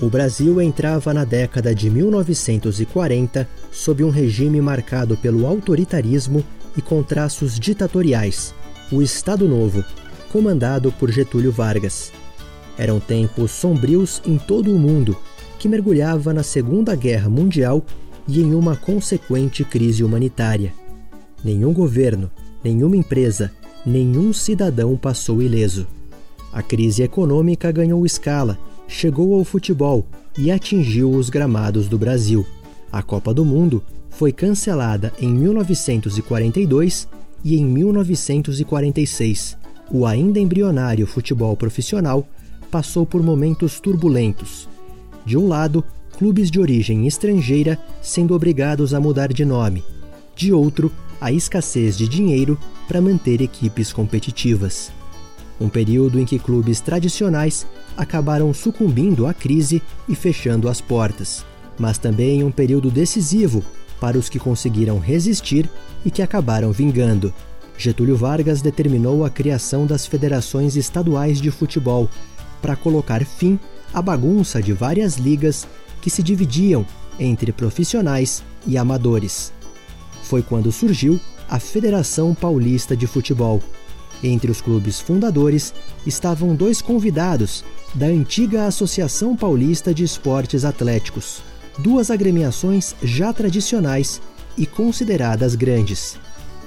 O Brasil entrava na década de 1940 sob um regime marcado pelo autoritarismo e com traços ditatoriais, o Estado Novo, comandado por Getúlio Vargas. Eram tempos sombrios em todo o mundo, que mergulhava na Segunda Guerra Mundial e em uma consequente crise humanitária. Nenhum governo, nenhuma empresa, nenhum cidadão passou ileso. A crise econômica ganhou escala, chegou ao futebol e atingiu os gramados do Brasil. A Copa do Mundo foi cancelada em 1942 e em 1946. O ainda embrionário futebol profissional passou por momentos turbulentos. De um lado, clubes de origem estrangeira sendo obrigados a mudar de nome. De outro, a escassez de dinheiro para manter equipes competitivas. Um período em que clubes tradicionais acabaram sucumbindo à crise e fechando as portas, mas também um período decisivo para os que conseguiram resistir e que acabaram vingando. Getúlio Vargas determinou a criação das federações estaduais de futebol para colocar fim à bagunça de várias ligas que se dividiam entre profissionais e amadores. Foi quando surgiu a Federação Paulista de Futebol. Entre os clubes fundadores estavam dois convidados da antiga Associação Paulista de Esportes Atléticos, duas agremiações já tradicionais e consideradas grandes.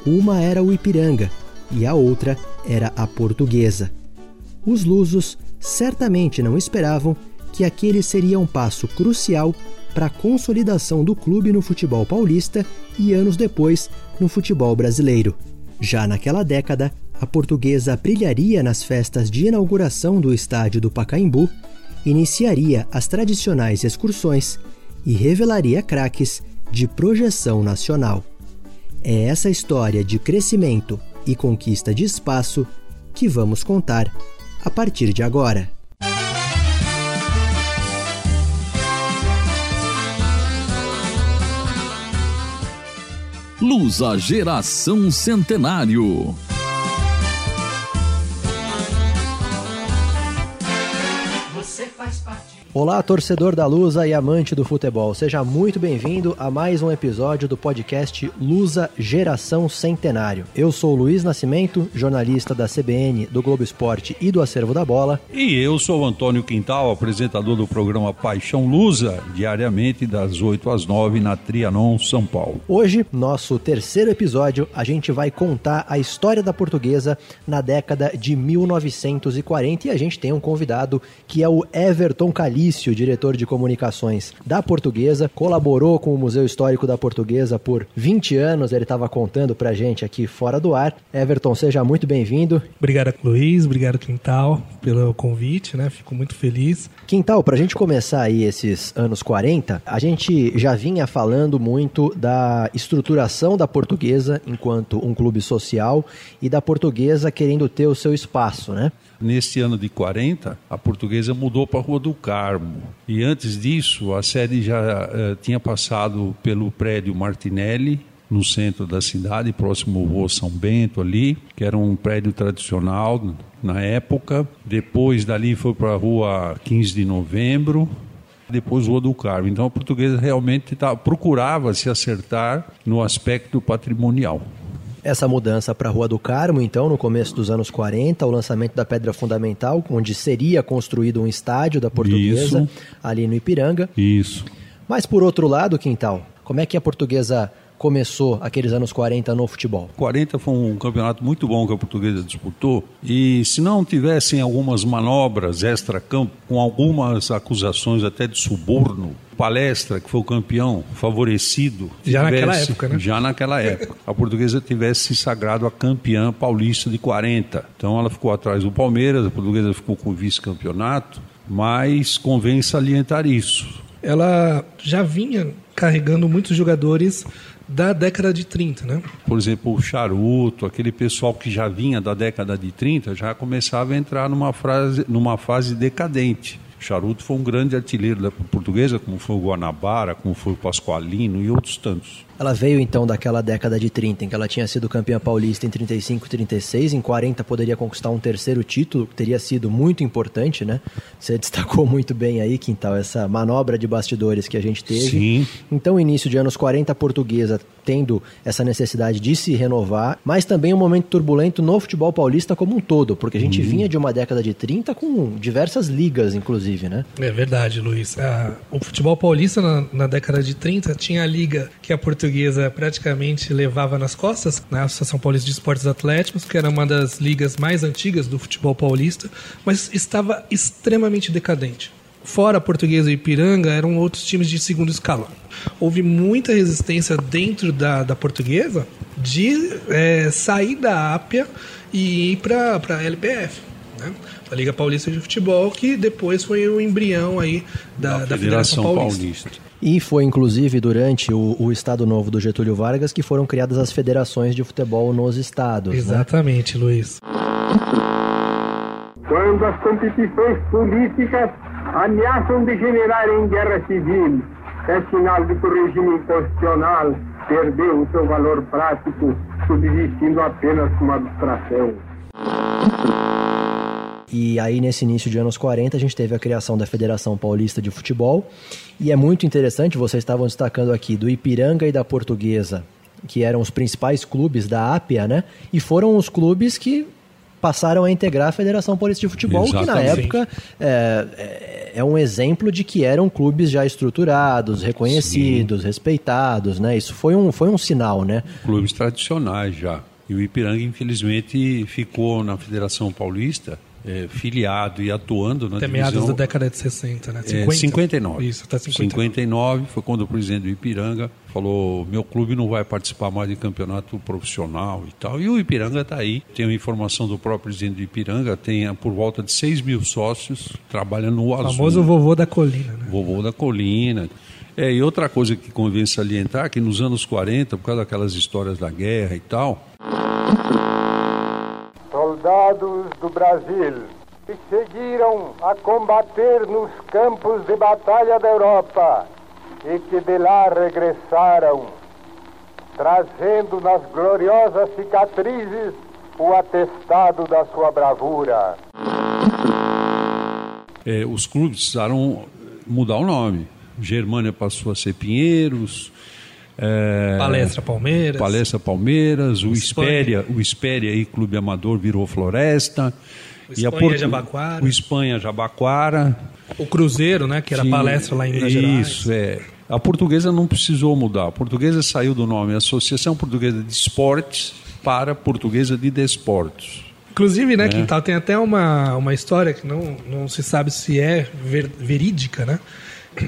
Uma era o Ipiranga e a outra era a Portuguesa. Os lusos certamente não esperavam que aquele seria um passo crucial para a consolidação do clube no futebol paulista e anos depois no futebol brasileiro. Já naquela década, a portuguesa brilharia nas festas de inauguração do estádio do Pacaembu, iniciaria as tradicionais excursões e revelaria craques de projeção nacional. É essa história de crescimento e conquista de espaço que vamos contar a partir de agora. Lusa Geração Centenário. Olá, torcedor da Lusa e amante do futebol. Seja muito bem-vindo a mais um episódio do podcast Lusa Geração Centenário. Eu sou Luiz Nascimento, jornalista da CBN, do Globo Esporte e do Acervo da Bola. E eu sou o Antônio Quintal, apresentador do programa Paixão Lusa, diariamente das 8 às 9 na Trianon, São Paulo. Hoje, nosso terceiro episódio, a gente vai contar a história da portuguesa na década de 1940 e a gente tem um convidado que é o Everton Cali Felício, diretor de comunicações da Portuguesa, colaborou com o Museu Histórico da Portuguesa por 20 anos, ele estava contando pra gente aqui fora do ar. Everton, seja muito bem-vindo. Obrigado, Luiz, obrigado, Quintal, pelo convite, né? Fico muito feliz. Quintal, pra gente começar aí esses anos 40, a gente já vinha falando muito da estruturação da Portuguesa enquanto um clube social e da Portuguesa querendo ter o seu espaço, né? Neste ano de 40, a portuguesa mudou para a Rua do Carmo. E antes disso, a sede já uh, tinha passado pelo prédio Martinelli, no centro da cidade, próximo ao São Bento ali, que era um prédio tradicional na época. Depois dali foi para a Rua 15 de Novembro, depois Rua do Carmo. Então a portuguesa realmente tá, procurava se acertar no aspecto patrimonial. Essa mudança para a Rua do Carmo, então, no começo dos anos 40, o lançamento da Pedra Fundamental, onde seria construído um estádio da Portuguesa, Isso. ali no Ipiranga. Isso. Mas, por outro lado, Quintal, como é que a Portuguesa começou aqueles anos 40 no futebol? 40 foi um campeonato muito bom que a portuguesa disputou e se não tivessem algumas manobras extra-campo, com algumas acusações até de suborno, Palestra, que foi o campeão favorecido. Já tivesse, naquela época, né? Já naquela época. A portuguesa tivesse se sagrado a campeã paulista de 40. Então ela ficou atrás do Palmeiras, a portuguesa ficou com o vice-campeonato, mas convém salientar isso. Ela já vinha carregando muitos jogadores da década de 30, né? Por exemplo, o charuto, aquele pessoal que já vinha da década de 30, já começava a entrar numa, frase, numa fase decadente. Charuto foi um grande artilheiro da portuguesa, como foi o Guanabara, como foi o Pascoalino e outros tantos. Ela veio então daquela década de 30, em que ela tinha sido campeã paulista em 35 e 36, em 40 poderia conquistar um terceiro título, que teria sido muito importante, né? Você destacou muito bem aí, Quintal, essa manobra de bastidores que a gente teve. Sim. Então, início de anos 40, a portuguesa tendo essa necessidade de se renovar, mas também um momento turbulento no futebol paulista como um todo, porque a gente uhum. vinha de uma década de 30 com diversas ligas, inclusive, né? É verdade, Luiz. Ah, o futebol paulista na, na, década de 30 tinha a liga que a portuguesa praticamente levava nas costas, na né? Associação Paulista de Esportes Atléticos, que era uma das ligas mais antigas do futebol paulista, mas estava extremamente decadente. Fora a Portuguesa e Ipiranga, eram outros times de segundo escalão. Houve muita resistência dentro da, da Portuguesa de é, sair da Ápia e ir para a LPF, né? A Liga Paulista de Futebol, que depois foi o embrião aí da, da, da Federação, Federação Paulista. Paulista. E foi inclusive durante o, o, Estado Novo do Getúlio Vargas que foram criadas as federações de futebol nos estados. Né? Exatamente, né? Luiz. Quando as competições políticas ameaçam degenerar em guerra civil, é sinal de que o regime inconstitucional perdeu o seu valor prático, subsistindo apenas como abstração. E aí, nesse início de anos 40, a gente teve a criação da Federação Paulista de Futebol. E é muito interessante, vocês estavam destacando aqui, do Ipiranga e da Portuguesa, que eram os principais clubes da Ápia, né? E foram os clubes que passaram a integrar a Federação Paulista de Futebol, Exatamente. que na época é, é, é, um exemplo de que eram clubes já estruturados, reconhecidos, Sim. respeitados, né? Isso foi um, foi um sinal, né? Clubes tradicionais já. E o Ipiranga, infelizmente, ficou na Federação Paulista é, filiado e atuando na Até divisão... meados da década de 60, né? 50? É, 59. Isso, até 59. 59 foi quando o presidente do Ipiranga falou, meu clube não vai participar mais de campeonato profissional e tal. E o Ipiranga está aí. Tem uma informação do próprio presidente do Ipiranga, tem por volta de 6 mil sócios, trabalhando no azul. O famoso vovô da colina, né? Vovô da colina. É, e outra coisa que convém salientar, que nos anos 40, por causa daquelas histórias da guerra e tal soldados do Brasil que seguiram a combater nos campos de batalha da Europa e que de lá regressaram, trazendo nas gloriosas cicatrizes o atestado da sua bravura. É, os clubes precisaram mudar o nome. Germânia passou a ser Pinheiros, é, Palestra Palmeiras. Palestra Palmeiras, o Espéria, o Espéria aí, Clube Amador virou Floresta. O Espanha Porto, Jabaquara. O Espanha Jabaquara. O Cruzeiro, né, que era Sim, palestra lá em Minas Gerais. Isso, é. A portuguesa não precisou mudar. A portuguesa saiu do nome Associação Portuguesa de Esportes para Portuguesa de Desportos. Inclusive, né, é. Quintal, tem até uma, uma história que não, não se sabe se é ver, verídica, né?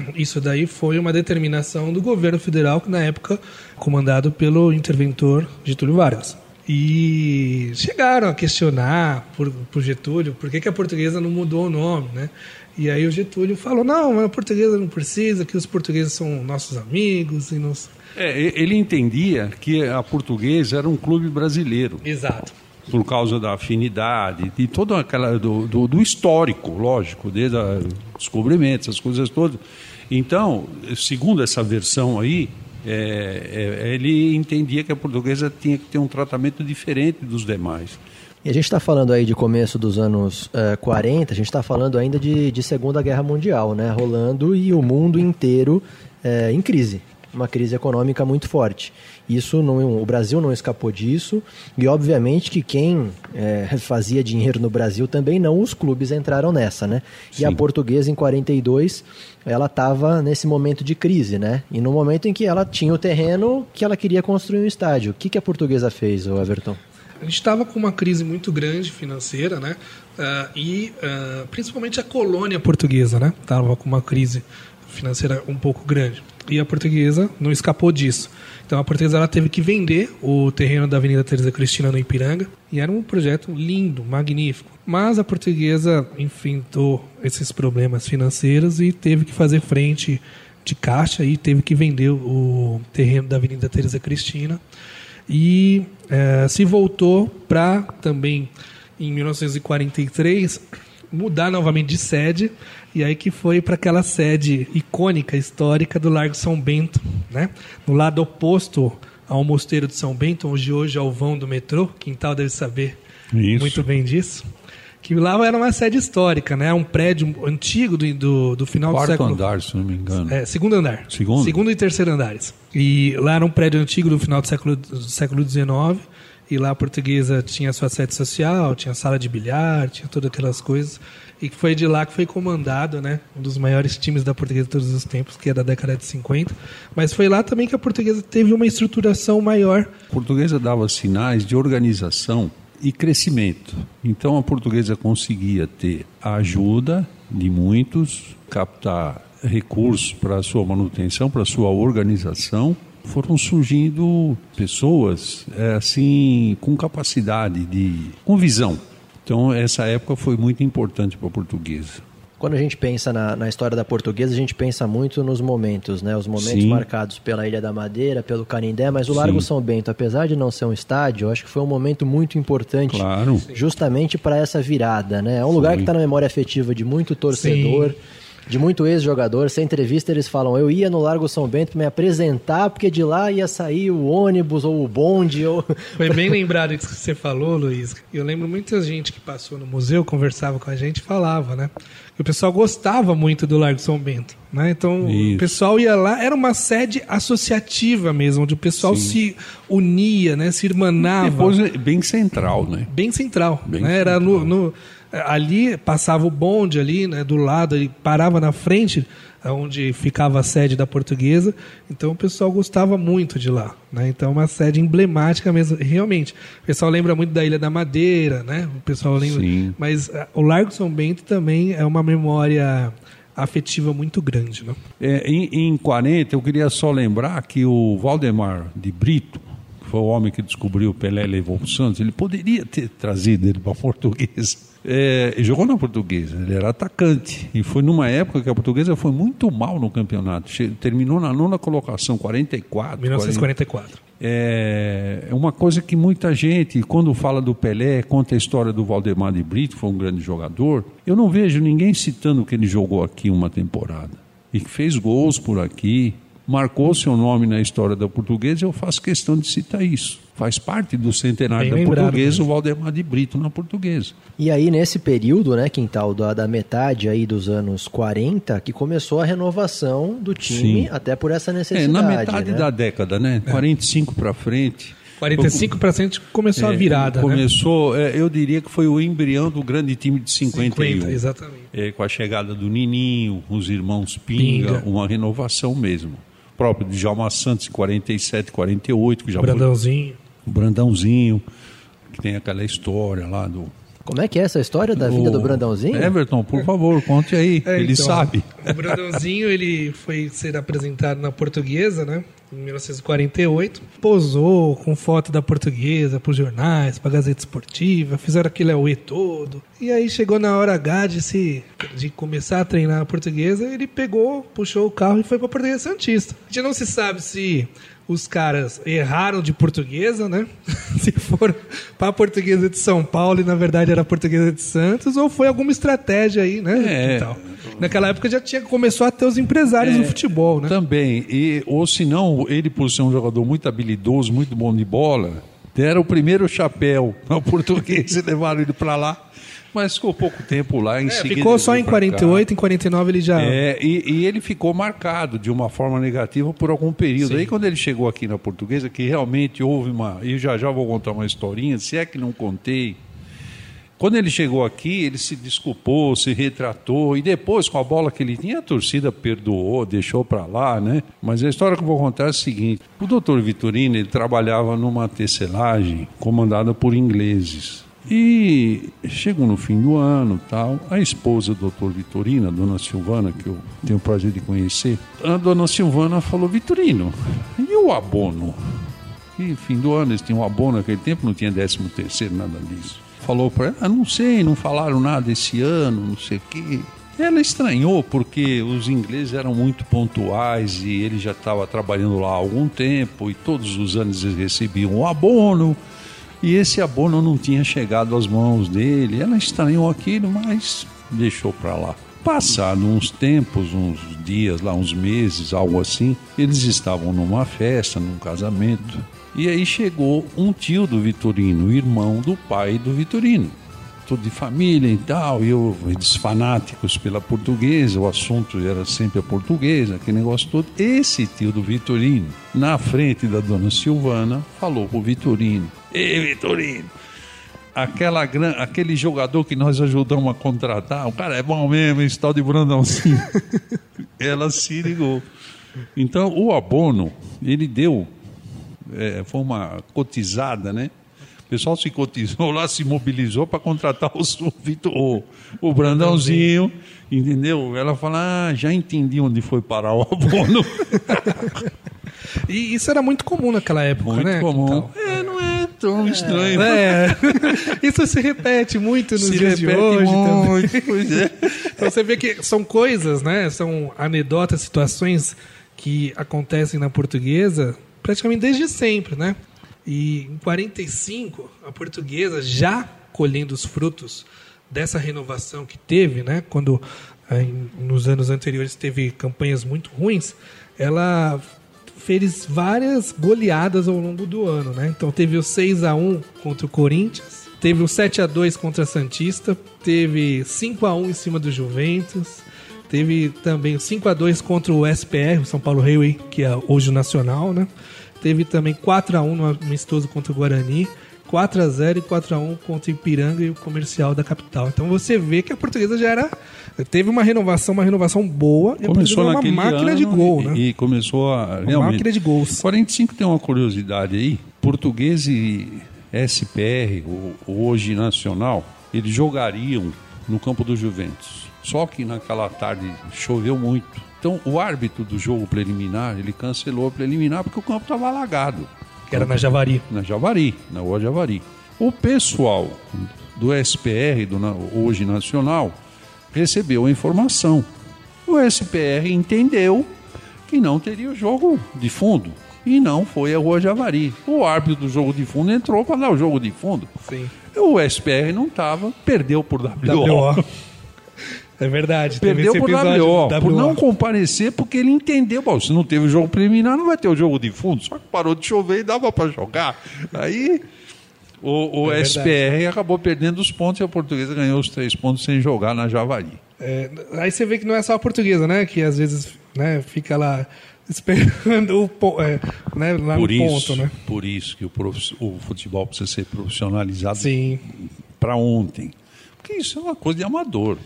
Isso daí foi uma determinação do governo federal, que na época comandado pelo interventor Getúlio Vargas. E chegaram a questionar por, por Getúlio por que, que a portuguesa não mudou o nome, né? E aí o Getúlio falou: não, a portuguesa não precisa, que os portugueses são nossos amigos e nos. É, ele entendia que a portuguesa era um clube brasileiro. Exato por causa da afinidade, de todo aquela do, do, do histórico, lógico, desde o descobrimento, essas coisas todas. Então, segundo essa versão aí, é, é, ele entendia que a portuguesa tinha que ter um tratamento diferente dos demais. E a gente está falando aí de começo dos anos uh, 40, a gente está falando ainda de, de Segunda Guerra Mundial, né, rolando e o mundo inteiro uh, em crise uma crise econômica muito forte. Isso não, o Brasil não escapou disso e obviamente que quem é, fazia dinheiro no Brasil também não, os clubes entraram nessa, né? Sim. E a Portuguesa em 42 ela estava nesse momento de crise, né? E no momento em que ela tinha o terreno que ela queria construir um estádio. O que, que a Portuguesa fez, o Everton? A gente estava com uma crise muito grande financeira, né? Uh, e uh, principalmente a colônia portuguesa, né? Estava com uma crise financeira um pouco grande. E a portuguesa não escapou disso. Então a portuguesa ela teve que vender o terreno da Avenida Teresa Cristina no Ipiranga. E era um projeto lindo, magnífico. Mas a portuguesa enfrentou esses problemas financeiros e teve que fazer frente de caixa e teve que vender o terreno da Avenida Teresa Cristina. E é, se voltou para também, em 1943, mudar novamente de sede e aí que foi para aquela sede icônica, histórica do Largo São Bento, né? No lado oposto ao Mosteiro de São Bento, onde hoje é o vão do metrô, Quintal deve saber Isso. muito bem disso. Que lá era uma sede histórica, né? Um prédio antigo do, do, do final Quarto do século... andar, se não me engano. É, segundo andar. Segundo? Segundo e terceiro andares. E lá era um prédio antigo do final do século, do século XIX. E lá a portuguesa tinha sua sede social, tinha sala de bilhar, tinha todas aquelas coisas. E foi de lá que foi comandado, né? Um dos maiores times da portuguesa de todos os tempos, que é da década de 50. Mas foi lá também que a portuguesa teve uma estruturação maior. A portuguesa dava sinais de organização e crescimento. Então a portuguesa conseguia ter a ajuda de muitos, captar recursos para a sua manutenção, para a sua organização. Foram surgindo pessoas é, assim com capacidade de, com visão. Então essa época foi muito importante para a portuguesa. Quando a gente pensa na, na, história da portuguesa, a gente pensa muito nos momentos, né? Os momentos Sim. marcados pela Ilha da Madeira, pelo Canindé, mas o Largo Sim. São Bento, apesar de não ser um estádio, eu acho que foi um momento muito importante, Claro. justamente para essa virada, né? É um lugar que está na memória afetiva de muito torcedor. Sim. De muito ex-jogador, sem entrevista eles falam: Eu ia no Largo São Bento para me apresentar, porque de lá ia sair o ônibus ou o bonde. Ou... Foi bem lembrado isso que você falou, Luiz. Eu lembro muita gente que passou no museu, conversava com a gente e falava, né? Que o pessoal gostava muito do Largo São Bento. Né? Então Isso. o pessoal ia lá, era uma sede associativa mesmo, onde o pessoal se unia, né? se irmanava. Depois é bem central, né? bem central. Bem né? Era no, no- ali passava o bonde ali, né, do lado, ele parava na frente, onde ficava a sede da portuguesa. Então o pessoal gostava muito de lá. Né? Então é uma sede emblemática mesmo, realmente. O pessoal lembra muito da Ilha da Madeira, né? O pessoal lembra. Sim. Mas ah, o Largo São Bento também é uma memória afetiva muito grande, né? É, em, em 40, eu queria só lembrar que o Valdemar de Brito, que foi o homem que descobriu o Pelé e levou para o Santos, ele poderia ter trazido ele para a portuguesa. É, jogou na portuguesa, ele era atacante. E foi numa época que a portuguesa foi muito mal no campeonato. Che- terminou na nona colocação, 44. 1944. É é uma coisa que muita gente, quando fala do Pelé, conta a história do Valdemar de Brito, que foi um grande jogador. Eu não vejo ninguém citando que ele jogou aqui uma temporada e que fez gols por aqui, marcou seu nome na história da portuguesa. Eu faço questão de citar isso. Faz parte do centenário Bem da lembrado portuguesa o Valdemar de Brito na portuguesa. E aí, nesse período, né, Quintal, da, da metade aí dos anos 40, que começou a renovação do time, Sim. até por essa É, necessidade. na metade né? da década, né? 45 para frente. 45 para frente começou a É, virada, né? Começou, é, eu diria que foi o embrião do grande time de 51. 50, exatamente. É, com a chegada do Nininho, os irmãos Pinga, Pinga. uma renovação mesmo. O próprio Djalma Santos, em 47, 48, que já Brandãozinho. foi o Brandãozinho, que tem aquela história lá do... Como é que é essa história da vida do Brandãozinho? Everton, por favor, conte aí, É, ele então, sabe. O Brandãozinho ele foi ser apresentado na portuguesa, né? Em 1948. Posou com foto da portuguesa para os jornais, para a Gazeta Esportiva, fizeram aquele auê todo. E aí chegou na hora H de, se, de começar a treinar a portuguesa, ele pegou, puxou o carro e foi para a Portuguesa Santista. A gente não se sabe se os caras erraram de portuguesa, né? se foram para a portuguesa de São Paulo e na verdade era a portuguesa de Santos, ou foi alguma estratégia aí, né? É. e tal. Naquela época já tinha começou a ter os empresários do futebol, né? Também, e, ou se não, ele por ser um jogador muito habilidoso, muito bom de bola, deram o primeiro chapéu ao português e levaram ele para lá, mas ficou pouco tempo lá, em É, seguida ficou só em pra cá. 48, em 49 ele já. É, e, e ele ficou marcado de uma forma negativa por algum período. Aí quando ele chegou aqui na portuguesa, que realmente houve uma. E já já vou contar uma historinha, se é que não contei. Quando ele chegou aqui, ele se desculpou, se retratou, e depois, com a bola que ele tinha, a torcida perdoou, deixou para lá, né? Mas a história que eu vou contar é a seguinte: o doutor Vitorino ele trabalhava numa tecelagem comandada por ingleses. E chegou no fim do ano, tal, a esposa do doutor Vitorino, a dona Silvana, que eu tenho o prazer de conhecer, a dona Silvana falou: Vitorino, e o abono? E fim do ano, eles tinham um abono naquele tempo, não tinha décimo terceiro, nada disso. Falou para ela, ah, não sei, não falaram nada esse ano, não sei o quê. Ela estranhou porque os ingleses eram muito pontuais e ele já estava trabalhando lá há algum tempo e todos os anos eles recebiam o abono. E esse abono não tinha chegado às mãos dele. Ela estranhou aquilo, mas deixou para lá. Passado uns tempos, uns dias lá, uns meses, algo assim, eles estavam numa festa, num casamento. E aí chegou um tio do Vitorino, irmão do pai do Vitorino. Tudo de família e tal, e eu, eles fanáticos pela portuguesa, o assunto era sempre a portuguesa, aquele negócio todo. Esse tio do Vitorino, na frente da dona Silvana, falou pro Vitorino: Ei, Vitorino, aquela, aquele jogador que nós ajudamos a contratar, o cara é bom mesmo, esse tal de Brandãozinho. Ela se ligou. Então, o abono, ele deu, é, foi uma cotizada, né? O pessoal se cotizou lá, se mobilizou para contratar o, o, o Brandãozinho, entendeu? Ela fala, ah, já entendi onde foi parar o abono. e isso era muito comum naquela época, muito né? Muito comum. É, não é tão estranho. É. Isso se repete muito nos se dias de hoje muito, também. Pois é. Então você vê que são coisas, né? São anedotas, situações que acontecem na portuguesa praticamente desde sempre, né? E em 45, a portuguesa já colhendo os frutos dessa renovação que teve, né? Quando eh, nos anos anteriores teve campanhas muito ruins, ela fez várias goleadas ao longo do ano, né? Então teve o 6 a 1 contra o Corinthians, teve o 7 a 2 contra a Santista, teve 5 a 1 em cima do Juventus, teve também o 5 a 2 contra o SPR, o São Paulo Railway, que é hoje o Nacional, né? Teve também 4 a 1 no amistoso contra o Guarani. 4 a 0 e 4 a 1 contra o Ipiranga e o Comercial da capital. Então você vê que a portuguesa já era teve uma renovação, uma renovação boa. Começou uma máquina de gol, e, né? E começou a uma máquina de gols. 45 tem uma curiosidade aí. Português e SPR, hoje nacional, eles jogariam no campo do Juventus. Só que naquela tarde choveu muito. Então o árbitro do jogo preliminar, ele cancelou a preliminar porque o campo estava alagado. Que era na Javari. Na Javari, na Rua Javari. O pessoal do SPR, do Hoje Nacional, recebeu a informação. O SPR entendeu que não teria o jogo de fundo e não foi a Rua Javari. O árbitro do jogo de fundo entrou para dar o jogo de fundo. Sim. O SPR não estava, perdeu por WO. WO. É verdade. Perdeu por WO, WO, por não comparecer, porque ele entendeu. Bom, se não teve o jogo preliminar, não vai ter o jogo de fundo. Só que parou de chover e dava para jogar. Aí o, o é SPR acabou perdendo os pontos e a portuguesa ganhou os três pontos sem jogar na Javari. É, aí você vê que não é só a portuguesa, né? Que às vezes né, fica lá esperando o é, né, lá por no isso, ponto, né? Por isso que o, prof, o futebol precisa ser profissionalizado para ontem. Porque isso é uma coisa de amador.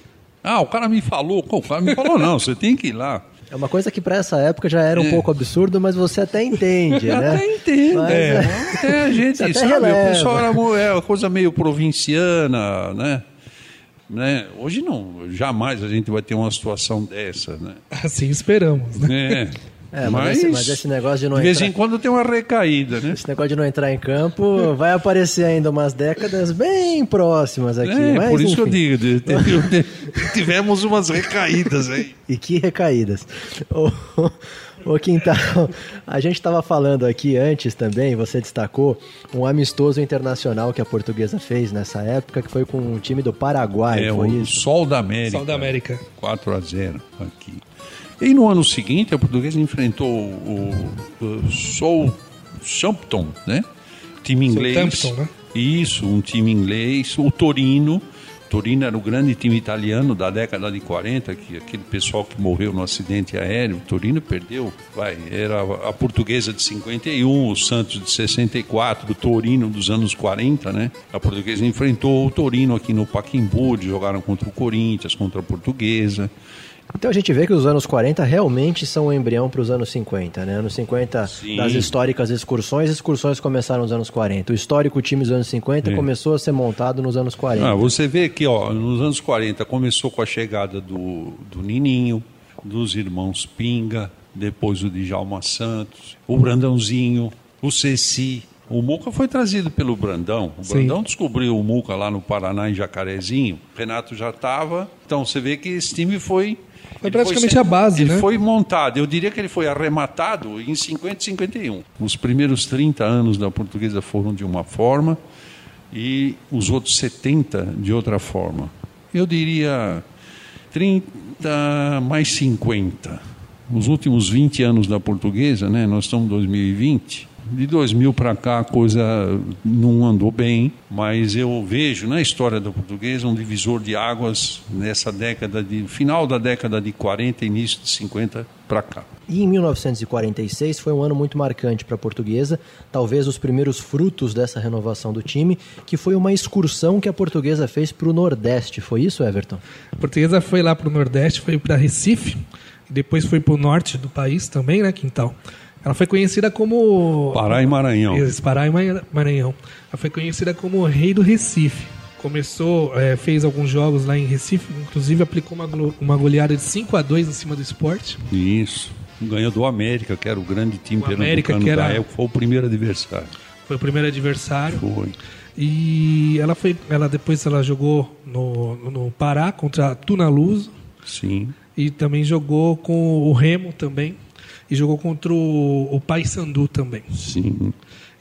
Ah, o cara me falou. O cara me falou, não, você tem que ir lá. É uma coisa que para essa época já era um é. pouco absurdo, mas você até entende, né? Até entende. Mas, é. é. Até a gente, até sabe, releva. o pessoal era é uma coisa meio provinciana, né? né? Hoje não, jamais a gente vai ter uma situação dessa, né? Assim esperamos, né? É. É, mas, mas, esse, mas, esse, negócio de não de entrar... vez em quando tem uma recaída, né? Esse negócio de não entrar em campo vai aparecer ainda umas décadas bem próximas aqui. É, mas, por isso enfim. que eu digo, tivemos umas recaídas aí. E que recaídas. Ô, ô Quintal, a gente estava falando aqui antes também, você destacou um amistoso internacional que a portuguesa fez nessa época, que foi com um time do Paraguai, é, foi o isso? Sol da América. Sol da América. 4 a 0 aqui. E no ano seguinte, a portuguesa enfrentou o, o Southampton, né? Time inglês. Né? Isso, um time inglês. O Torino. Torino era o grande time italiano da década de 40, que aquele pessoal que morreu no acidente aéreo, o Torino perdeu, vai, era a portuguesa de 51, o Santos de 64, o Torino dos anos 40, né? A portuguesa enfrentou o Torino aqui no Paquimbu, jogaram contra o Corinthians, contra a portuguesa. Então a gente vê que os anos 40 realmente são o embrião para os anos 50, né? Anos 50 Sim. das históricas excursões, excursões começaram nos anos 40. O histórico time dos anos 50 é. começou a ser montado nos anos 40. Ah, você vê que ó, nos anos 40 começou com a chegada do, do Nininho, dos irmãos Pinga, depois o Djalma Santos, o Brandãozinho, o Ceci. O Muca foi trazido pelo Brandão. O Sim. Brandão descobriu o Muca lá no Paraná, em Jacarezinho. O Renato já estava. Então você vê que esse time foi foi praticamente foi, a base, ele né? Ele foi montado, eu diria que ele foi arrematado em 50 e 51. Os primeiros 30 anos da portuguesa foram de uma forma, e os outros 70 de outra forma. Eu diria 30 mais 50. Os últimos 20 anos da portuguesa, né, nós estamos em 2020, de 2000 para cá a coisa não andou bem, mas eu vejo na história da portuguesa um divisor de águas nessa década de final da década de 40 início de 50 para cá. E em 1946 foi um ano muito marcante para a portuguesa, talvez os primeiros frutos dessa renovação do time, que foi uma excursão que a portuguesa fez para o Nordeste. Foi isso, Everton? A portuguesa foi lá para o Nordeste, foi para Recife, depois foi para o norte do país também, né, Quintal? Ela foi conhecida como. Pará e Maranhão. Isso, Pará e Maranhão. Ela foi conhecida como Rei do Recife. Começou, é, fez alguns jogos lá em Recife, inclusive aplicou uma, uma goleada de 5 a 2 em cima do esporte. Isso. Ganhou do América, que era o grande time o América, que era... época, foi o primeiro adversário. Foi o primeiro adversário. Foi. E ela foi, ela depois ela jogou no, no Pará contra a Tunaluso. Sim. E também jogou com o Remo também e jogou contra o, o Paysandu também. Sim.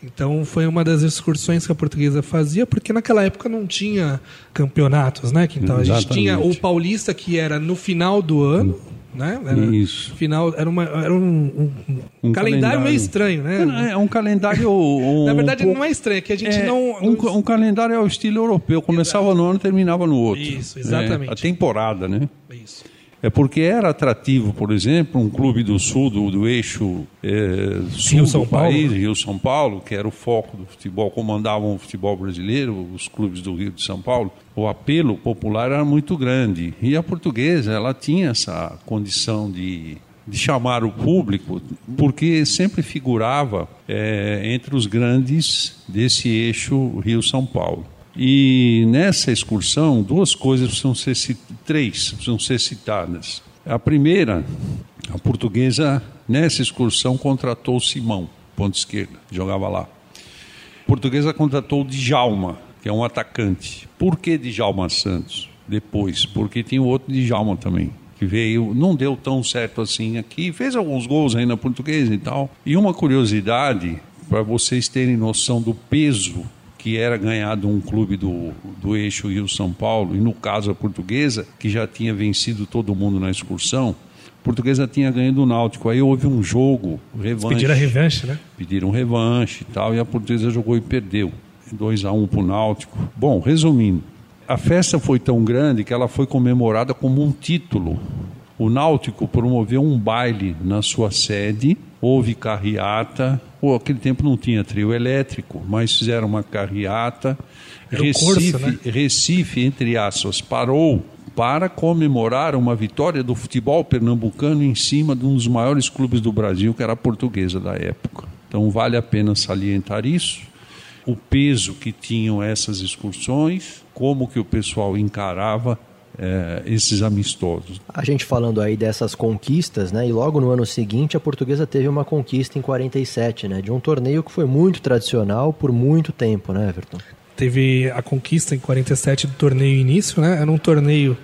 Então foi uma das excursões que a portuguesa fazia, porque naquela época não tinha campeonatos, né? Então, a gente tinha o Paulista que era no final do ano, né? Era Isso. Final, era, uma, era um, um, um, um calendário, meio estranho, né? É um calendário. Na verdade, não é estranho, é que a gente é, não. Um, calendário ao estilo europeu, começava Exato. no ano e terminava no outro. Isso, exatamente. É, a temporada, né? Isso. É porque era atrativo, por exemplo, um clube do sul, do, do eixo é, sul Rio São do Paulo. país, Rio São Paulo, que era o foco do futebol, comandavam o futebol brasileiro, os clubes do Rio de São Paulo. O apelo popular era muito grande. E a portuguesa, ela tinha essa condição de, de chamar o público, porque sempre figurava é, entre os grandes desse eixo Rio-São Paulo. E nessa excursão, duas coisas precisam ser três precisam ser citadas. A primeira, a portuguesa nessa excursão contratou Simão, ponto esquerda, jogava lá. A portuguesa contratou Djalma, que é um atacante. Por que Djalma Santos? Depois, porque tinha o outro Djalma também, que veio, não deu tão certo assim aqui, fez alguns gols aí na portuguesa e tal. E uma curiosidade, para vocês terem noção do peso que era ganhado um clube do, do eixo Rio-São Paulo, e no caso a portuguesa, que já tinha vencido todo mundo na excursão, a portuguesa tinha ganho do Náutico. Aí houve um jogo, revanche. Pediram revanche, né? Pediram revanche e tal, e a portuguesa jogou e perdeu. 2 a 1 um para o Náutico. Bom, resumindo, a festa foi tão grande que ela foi comemorada como um título. O Náutico promoveu um baile na sua sede, houve carreata, Pô, aquele tempo não tinha trio elétrico, mas fizeram uma carreata. Recife, curso, né? Recife, entre aspas, parou para comemorar uma vitória do futebol pernambucano em cima de um dos maiores clubes do Brasil, que era a portuguesa da época. Então vale a pena salientar isso, o peso que tinham essas excursões, como que o pessoal encarava é, esses amistosos. A gente falando aí dessas conquistas, né? E logo no ano seguinte a portuguesa teve uma conquista em 47, né? De um torneio que foi muito tradicional por muito tempo, né, Everton? Teve a conquista em 47 do torneio início, né? Era um torneio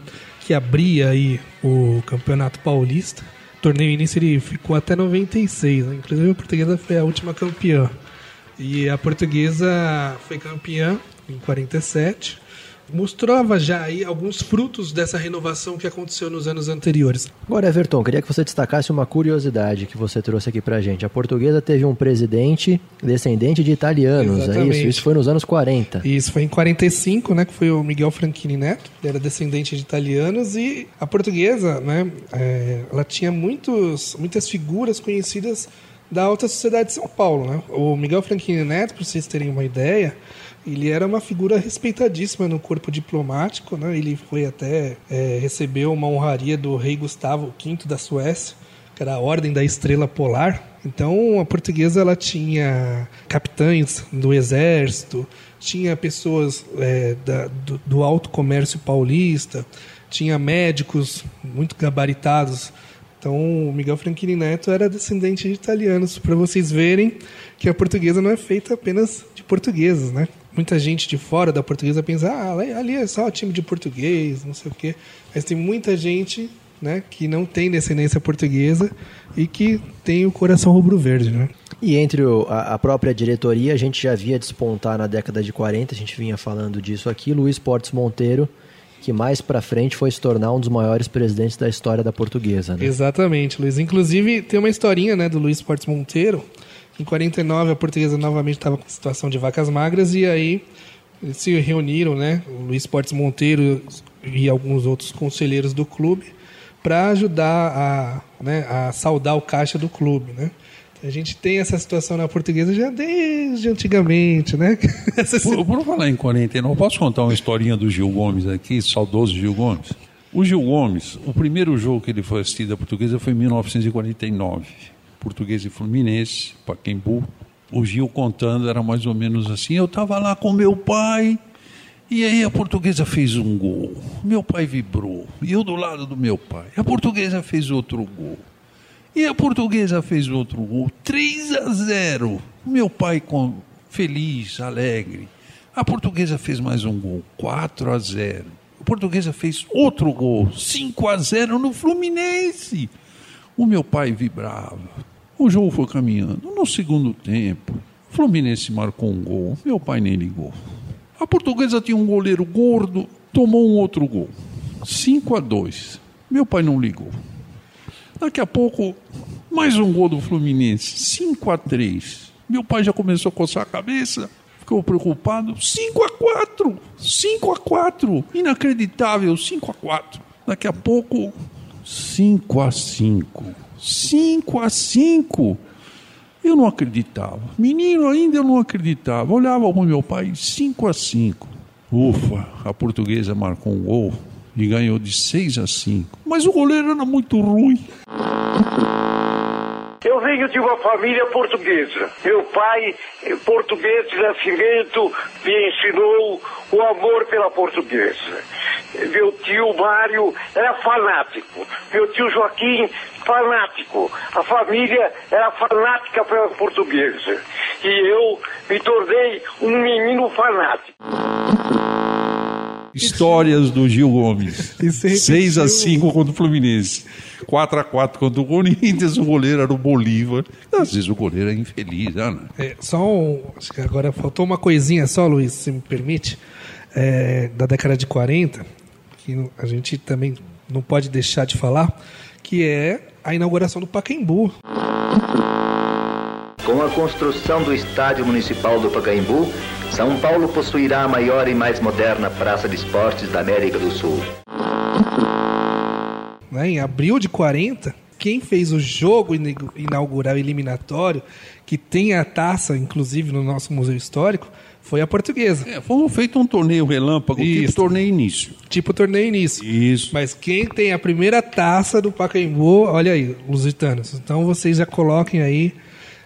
que abria aí o Campeonato Paulista. O torneio início ele ficou até 96, né? Inclusive a portuguesa foi a última campeã. E a portuguesa foi campeã em 47 mostrava já aí alguns frutos dessa renovação que aconteceu nos anos anteriores. Agora, Everton, queria que você destacasse uma curiosidade que você trouxe aqui pra gente. A portuguesa teve um presidente descendente de italianos, Exatamente. é isso? Isso foi nos anos 40. Isso foi em 45, né, que foi o Miguel Franchini Neto, ele era descendente de italianos e a portuguesa, né, é, ela tinha muitos, muitas figuras conhecidas da alta sociedade de São Paulo, né? O Miguel Franchini Neto, para vocês terem uma ideia, ele era uma figura respeitadíssima no corpo diplomático, né? Ele foi até é, recebeu uma honraria do rei Gustavo V da Suécia, que era a Ordem da Estrela Polar. Então, a portuguesa ela tinha capitães do exército, tinha pessoas é, da, do, do alto comércio paulista, tinha médicos muito gabaritados. Então, o Miguel Franchini Neto era descendente de italianos, para vocês verem que a portuguesa não é feita apenas de portugueses, né? muita gente de fora da portuguesa pensa, ah, ali é só time de português, não sei o quê. Mas tem muita gente né, que não tem descendência portuguesa e que tem o coração rubro-verde, né? E entre a, a, própria diretoria, a gente já via despontar na década de 40, a gente vinha falando disso aqui, Luiz Portes Monteiro, que mais para frente foi se tornar um dos maiores presidentes da história da portuguesa. Né? Exatamente, Luiz. Inclusive, tem uma historinha né, do Luiz Portes Monteiro. Em 49, a portuguesa novamente estava com situação de vacas magras e aí eles se reuniram, né, o Luiz Portes Monteiro e alguns outros conselheiros do clube para ajudar a, né, a saldar o caixa do clube, né? A gente tem essa situação na portuguesa já desde antigamente, né? por, por falar em 49, posso contar uma historinha do Gil Gomes aqui, saudoso Gil Gomes? O Gil Gomes, o primeiro jogo que ele foi assistir da portuguesa foi em 1949. Português e Fluminense, Paquembu. O Gil contando era mais ou menos assim: eu estava lá com meu pai, e aí a portuguesa fez um gol. Meu pai vibrou, e eu do lado do meu pai. A portuguesa fez outro gol. E a portuguesa fez outro gol, 3 a 0. Meu pai com, feliz, alegre. A portuguesa fez mais um gol, 4 a 0. A portuguesa fez outro gol, 5 a 0 no Fluminense. O meu pai vibrava. O jogo foi caminhando. No segundo tempo, o Fluminense marcou um gol. Meu pai nem ligou. A portuguesa tinha um goleiro gordo, tomou um outro gol. 5 a 2. Meu pai não ligou. Daqui a pouco, mais um gol do Fluminense, 5 a 3. Meu pai já começou a coçar a cabeça, ficou preocupado. 5 a 4, 5 a 4, inacreditável, 5 a 4. Daqui a pouco, 5 a 5, 5 a 5. Eu não acreditava. Menino ainda eu não acreditava. Olhava para o meu pai, 5 a 5. Ufa, a portuguesa marcou um gol e ganhou de 6 a 5. Mas o goleiro era muito ruim. Eu venho de uma família portuguesa. Meu pai, português de nascimento, me ensinou o amor pela portuguesa. Meu tio Mário era fanático. Meu tio Joaquim, fanático. A família era fanática pela portuguesa. E eu me tornei um menino fanático. Histórias do Gil Gomes. 6 a 5 contra o Fluminense. 4 a 4 contra o Corinthians, o goleiro era o Bolívar. Às vezes o goleiro é infeliz, né? É, só um, acho que agora faltou uma coisinha só, Luiz, se me permite, é, da década de 40, que a gente também não pode deixar de falar, que é a inauguração do Pacaembu. Com a construção do estádio municipal do Pacaembu, São Paulo possuirá a maior e mais moderna praça de esportes da América do Sul. Né, em abril de 40, quem fez o jogo inaugural eliminatório, que tem a taça, inclusive, no nosso Museu Histórico, foi a portuguesa. É, foi feito um torneio relâmpago, tipo Isso. tipo torneio início. Tipo torneio início. Isso. Mas quem tem a primeira taça do Pacaembu, olha aí, lusitanos. Então vocês já coloquem aí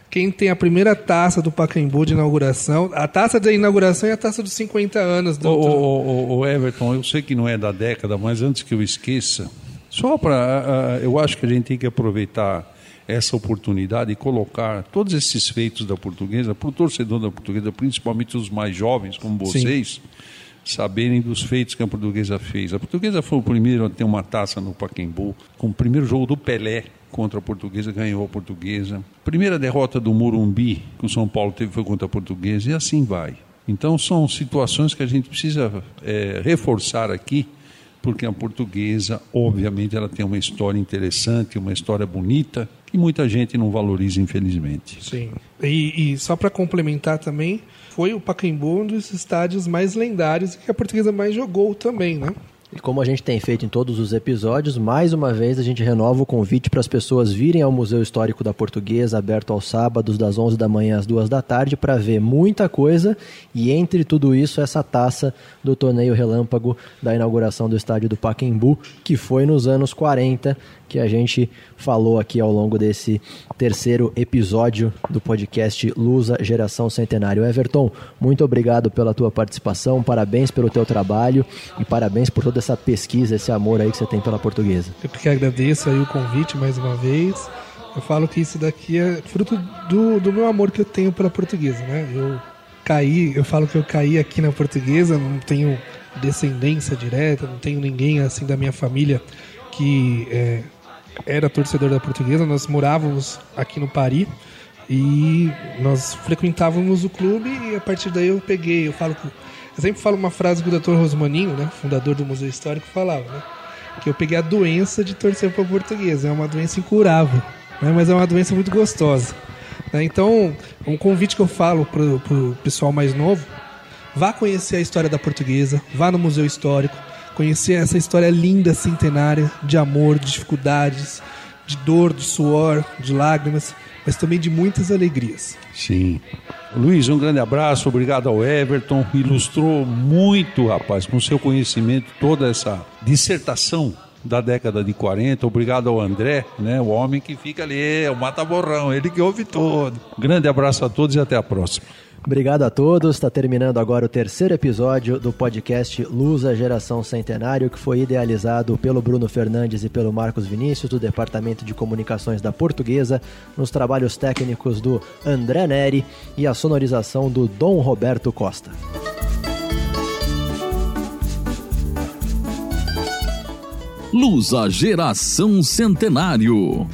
quem tem a primeira taça do Pacaembu de inauguração. A taça da inauguração é a taça dos 50 anos. Do... O, Everton, eu sei que não é da década, mas antes que eu esqueça, só para. Uh, eu acho que a gente tem que aproveitar essa oportunidade e colocar todos esses feitos da portuguesa para o torcedor da portuguesa, principalmente os mais jovens como vocês, Sim. saberem dos feitos que a portuguesa fez. A portuguesa foi o primeiro a ter uma taça no Pacaembu, com o primeiro jogo do Pelé contra a portuguesa, ganhou a portuguesa. Primeira derrota do Morumbi que o São Paulo teve foi contra a portuguesa, e assim vai. Então são situações que a gente precisa é, reforçar aqui, porque a portuguesa, obviamente, ela tem uma história interessante, uma história bonita, que muita gente não valoriza, infelizmente. Sim. E, e só para complementar também, foi o Pacaembu um dos estádios mais lendários que a portuguesa mais jogou também, né? E como a gente tem feito em todos os episódios, mais uma vez a gente renova o convite para as pessoas virem ao Museu Histórico da Portuguesa, aberto aos sábados, das 11 da manhã às 2 da tarde, para ver muita coisa e, entre tudo isso, essa taça do torneio relâmpago da inauguração do estádio do Paquembu, que foi nos anos 40 que a gente falou aqui ao longo desse terceiro episódio do podcast Lusa Geração Centenário. Everton, muito obrigado pela tua participação, parabéns pelo teu trabalho e parabéns por toda essa pesquisa, esse amor aí que você tem pela portuguesa. Eu que agradeço aí o convite mais uma vez. Eu falo que isso daqui é fruto do, do meu amor que eu tenho pela portuguesa, né? Eu caí, eu falo que eu caí aqui na portuguesa, não tenho descendência direta, não tenho ninguém assim da minha família que é, era torcedor da portuguesa, nós morávamos aqui no Paris E nós frequentávamos o clube e a partir daí eu peguei, eu falo eu sempre falo uma frase que o Dr. Rosmaninho, né, fundador do Museu Histórico, falava, né? Que eu peguei a doença de torcer para o português. É uma doença incurável, né, mas é uma doença muito gostosa. Né? Então, um convite que eu falo para o pessoal mais novo, vá conhecer a história da portuguesa, vá no Museu Histórico, conhecer essa história linda, centenária, de amor, de dificuldades, de dor, de suor, de lágrimas, mas também de muitas alegrias. Sim. Luiz, um grande abraço, obrigado ao Everton, ilustrou muito, rapaz, com seu conhecimento, toda essa dissertação da década de 40. Obrigado ao André, né, o homem que fica ali, é o mata-borrão, ele que ouve todo. Grande abraço a todos e até a próxima. Obrigado a todos. Está terminando agora o terceiro episódio do podcast Luz a Geração Centenário, que foi idealizado pelo Bruno Fernandes e pelo Marcos Vinícius, do Departamento de Comunicações da Portuguesa, nos trabalhos técnicos do André Neri e a sonorização do Dom Roberto Costa. Luz a Geração Centenário.